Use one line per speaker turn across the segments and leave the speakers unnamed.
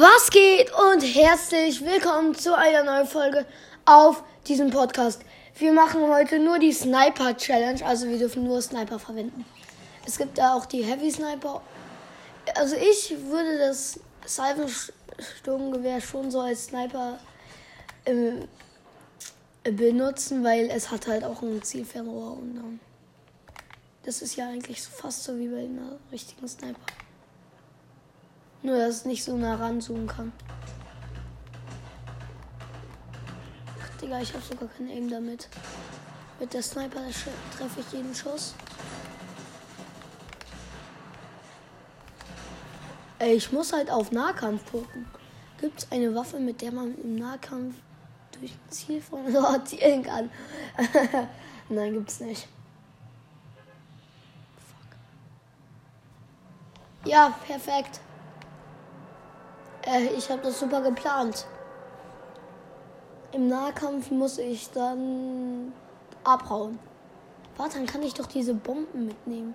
Was geht und herzlich willkommen zu einer neuen Folge auf diesem Podcast. Wir machen heute nur die Sniper Challenge, also wir dürfen nur Sniper verwenden. Es gibt da auch die Heavy Sniper. Also ich würde das Seifensturmgewehr schon so als Sniper äh, benutzen, weil es hat halt auch ein Zielfernrohr und dann. Das ist ja eigentlich fast so wie bei einer richtigen Sniper. Nur, dass es nicht so nah ranzoomen kann. Ach, Digga, ich habe sogar kein Aim damit. Mit der Sniper treffe ich jeden Schuss. Ey, ich muss halt auf Nahkampf gucken. Gibt es eine Waffe, mit der man im Nahkampf durch ein Ziel von sortieren kann? Nein, gibt's nicht. Fuck. Ja, perfekt. Äh, ich habe das super geplant. Im Nahkampf muss ich dann abhauen. Warte, dann kann ich doch diese Bomben mitnehmen.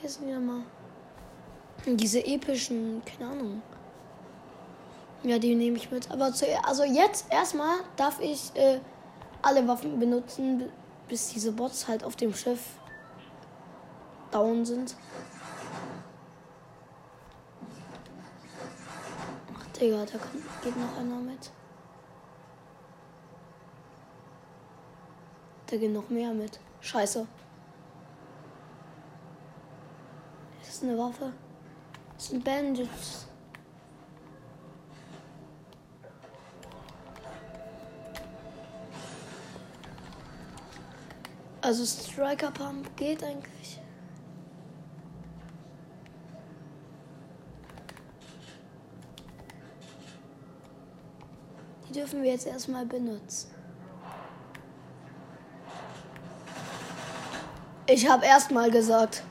Hier sind wir mal. Diese epischen, keine Ahnung. Ja, die nehme ich mit. Aber zu, also jetzt erstmal darf ich äh, alle Waffen benutzen, bis diese Bots halt auf dem Schiff down sind. Digga, da kommt, geht noch einer mit. Da geht noch mehr mit. Scheiße. Ist das eine Waffe? Das sind Bandits. Also Striker Pump geht eigentlich. Dürfen wir jetzt erstmal benutzen. Ich habe erstmal gesagt.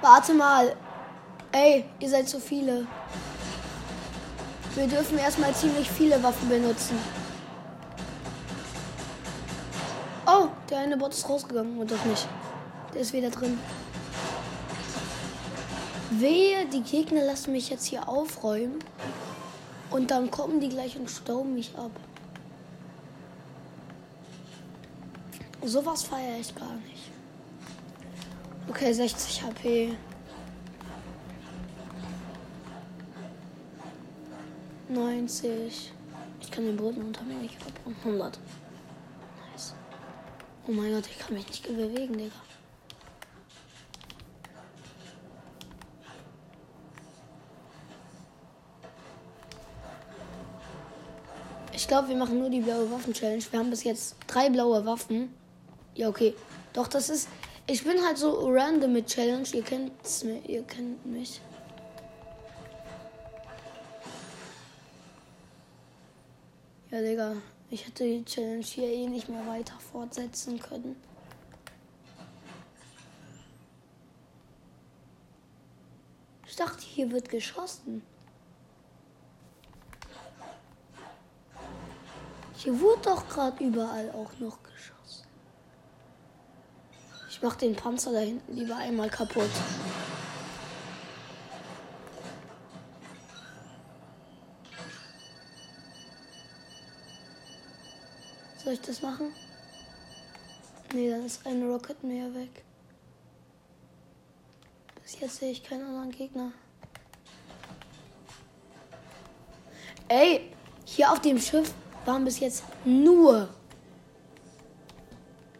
Warte mal. Ey, ihr seid zu viele. Wir dürfen erstmal ziemlich viele Waffen benutzen. Oh, der eine Bot ist rausgegangen und doch nicht. Der ist wieder drin. Wehe, die Gegner lassen mich jetzt hier aufräumen. Und dann kommen die gleich und stauben mich ab. Sowas feiere ich gar nicht. Okay, 60 HP. 90. Ich kann den Boden unter mir nicht abbauen. 100. Nice. Oh mein Gott, ich kann mich nicht bewegen, Digga. Ich glaube, wir machen nur die blaue Waffen-Challenge. Wir haben bis jetzt drei blaue Waffen. Ja, okay. Doch, das ist. Ich bin halt so random mit Challenge. Ihr kennt's mir. Ihr kennt mich. Ja, Digga, ich hätte die Challenge hier eh nicht mehr weiter fortsetzen können. Ich dachte, hier wird geschossen. Hier wurde doch gerade überall auch noch geschossen. Ich mach den Panzer da hinten lieber einmal kaputt. Soll ich das machen? Nee, dann ist eine Rocket mehr weg. Bis jetzt sehe ich keinen anderen Gegner. Ey, hier auf dem Schiff waren bis jetzt nur,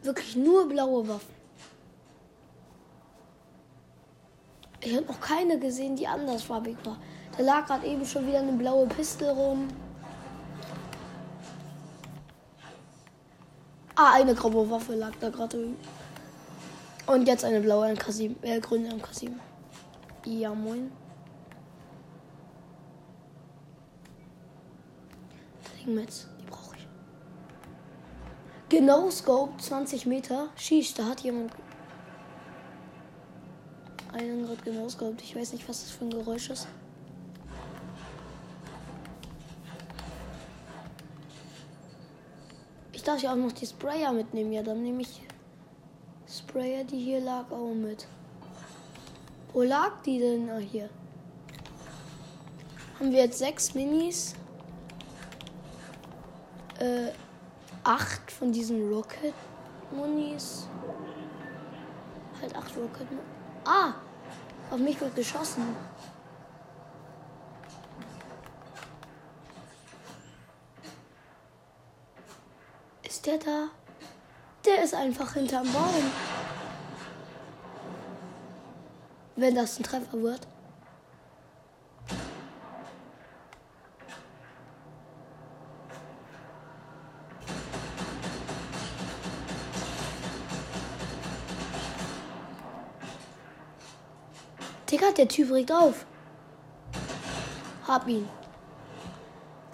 wirklich nur blaue Waffen. Ich habe noch keine gesehen, die andersfarbig war. Da lag gerade eben schon wieder eine blaue Pistole rum. Ah, eine graue Waffe lag da gerade. Und jetzt eine blaue MK7, äh, grüne MK7. Ja, moin. Brauche ich. Genau Scope, 20 Meter. Schieß, da hat jemand einen gerade genau Scope. Ich weiß nicht, was das für ein Geräusch ist. darf ich auch noch die Sprayer mitnehmen. Ja, dann nehme ich Spray. Sprayer, die hier lag, auch mit. Wo lag die denn? Ah, hier. Haben wir jetzt sechs Minis. Äh, acht von diesen Rocket Munis. Halt acht Rocket Munis. Ah! Auf mich wird geschossen. Ist der da? Der ist einfach hinterm Baum. Wenn das ein Treffer wird. Digga, der Typ regt auf. Hab ihn.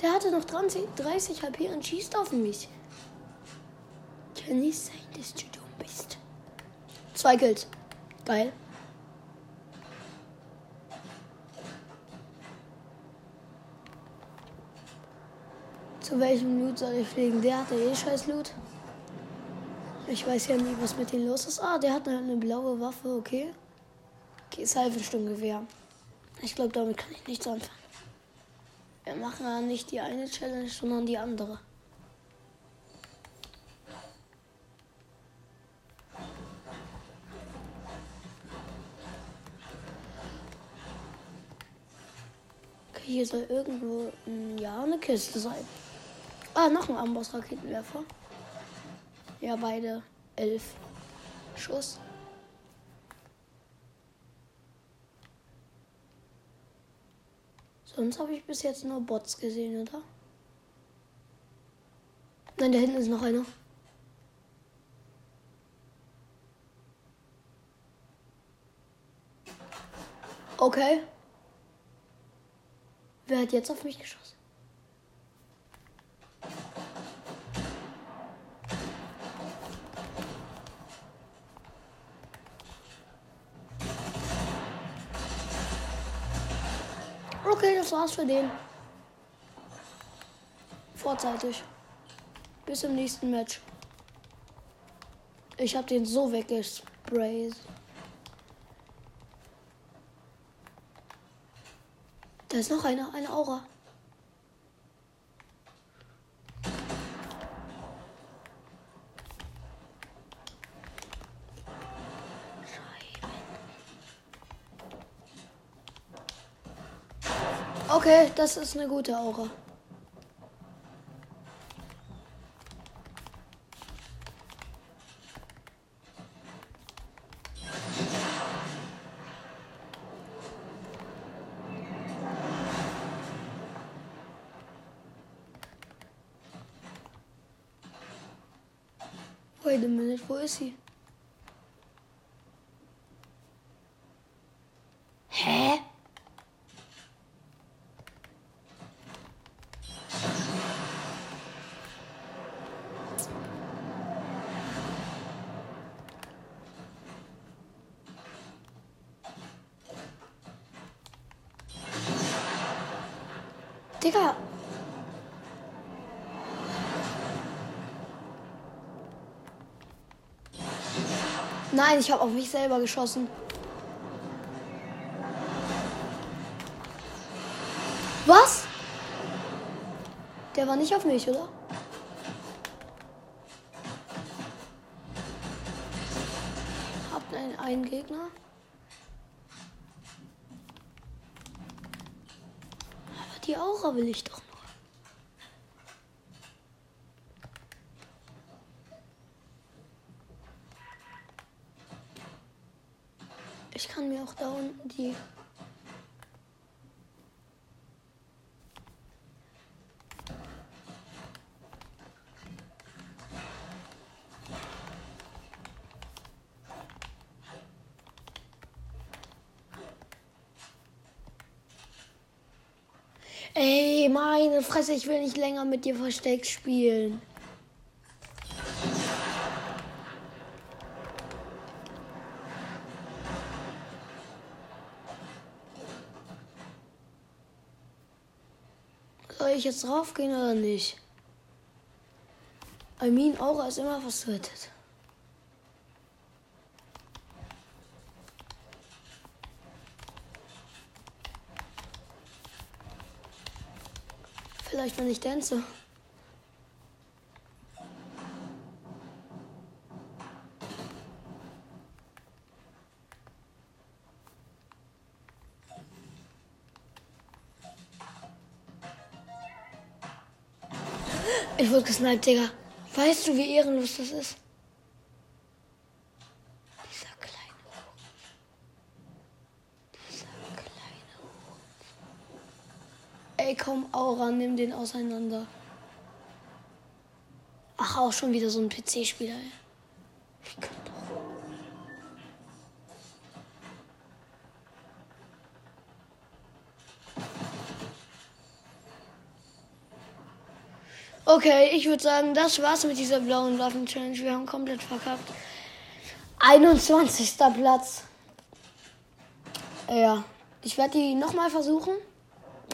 Der hatte noch 30, 30 HP und schießt auf mich. Kann nicht sein, dass du dumm bist. Zwei Kills. Geil. Zu welchem Loot soll ich fliegen? Der hatte eh scheiß Loot. Ich weiß ja nicht, was mit dem los ist. Ah, der hat eine, eine blaue Waffe, okay. Okay, Salvensturmgewehr. Ich glaube, damit kann ich nichts anfangen. Wir machen ja nicht die eine Challenge, sondern die andere. Okay, hier soll irgendwo ja eine Kiste sein. Ah, noch ein Amboss-Raketenwerfer. Ja, beide elf Schuss. Sonst habe ich bis jetzt nur Bots gesehen, oder? Nein, da hinten ist noch einer. Okay. Wer hat jetzt auf mich geschossen? Das war's für den. Vorzeitig. Bis im nächsten Match. Ich hab den so weggesprayt. Da ist noch einer, eine Aura. Okay, das ist eine gute Aura. Wait a minute, wo ist sie? Digga. Nein, ich habe auf mich selber geschossen. Was? Der war nicht auf mich, oder? Hab einen, einen Gegner. Aura will ich doch nur. Ich kann mir auch da unten die Ey, meine Fresse, ich will nicht länger mit dir Versteck spielen. Soll ich jetzt raufgehen oder nicht? Mean, Aura ist immer verswittet. Vielleicht, wenn ich dance. Ich wurde gesniped, Digga. Weißt du, wie ehrenlos das ist? Ey, komm, Aura, nimm den auseinander. Ach, auch schon wieder so ein PC-Spieler. Ich. Okay, ich würde sagen, das war's mit dieser blauen Waffen-Challenge. Wir haben komplett verkackt. 21. Platz. Ja, ich werde die nochmal versuchen.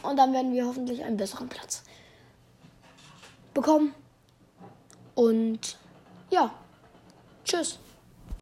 Und dann werden wir hoffentlich einen besseren Platz bekommen. Und ja, tschüss.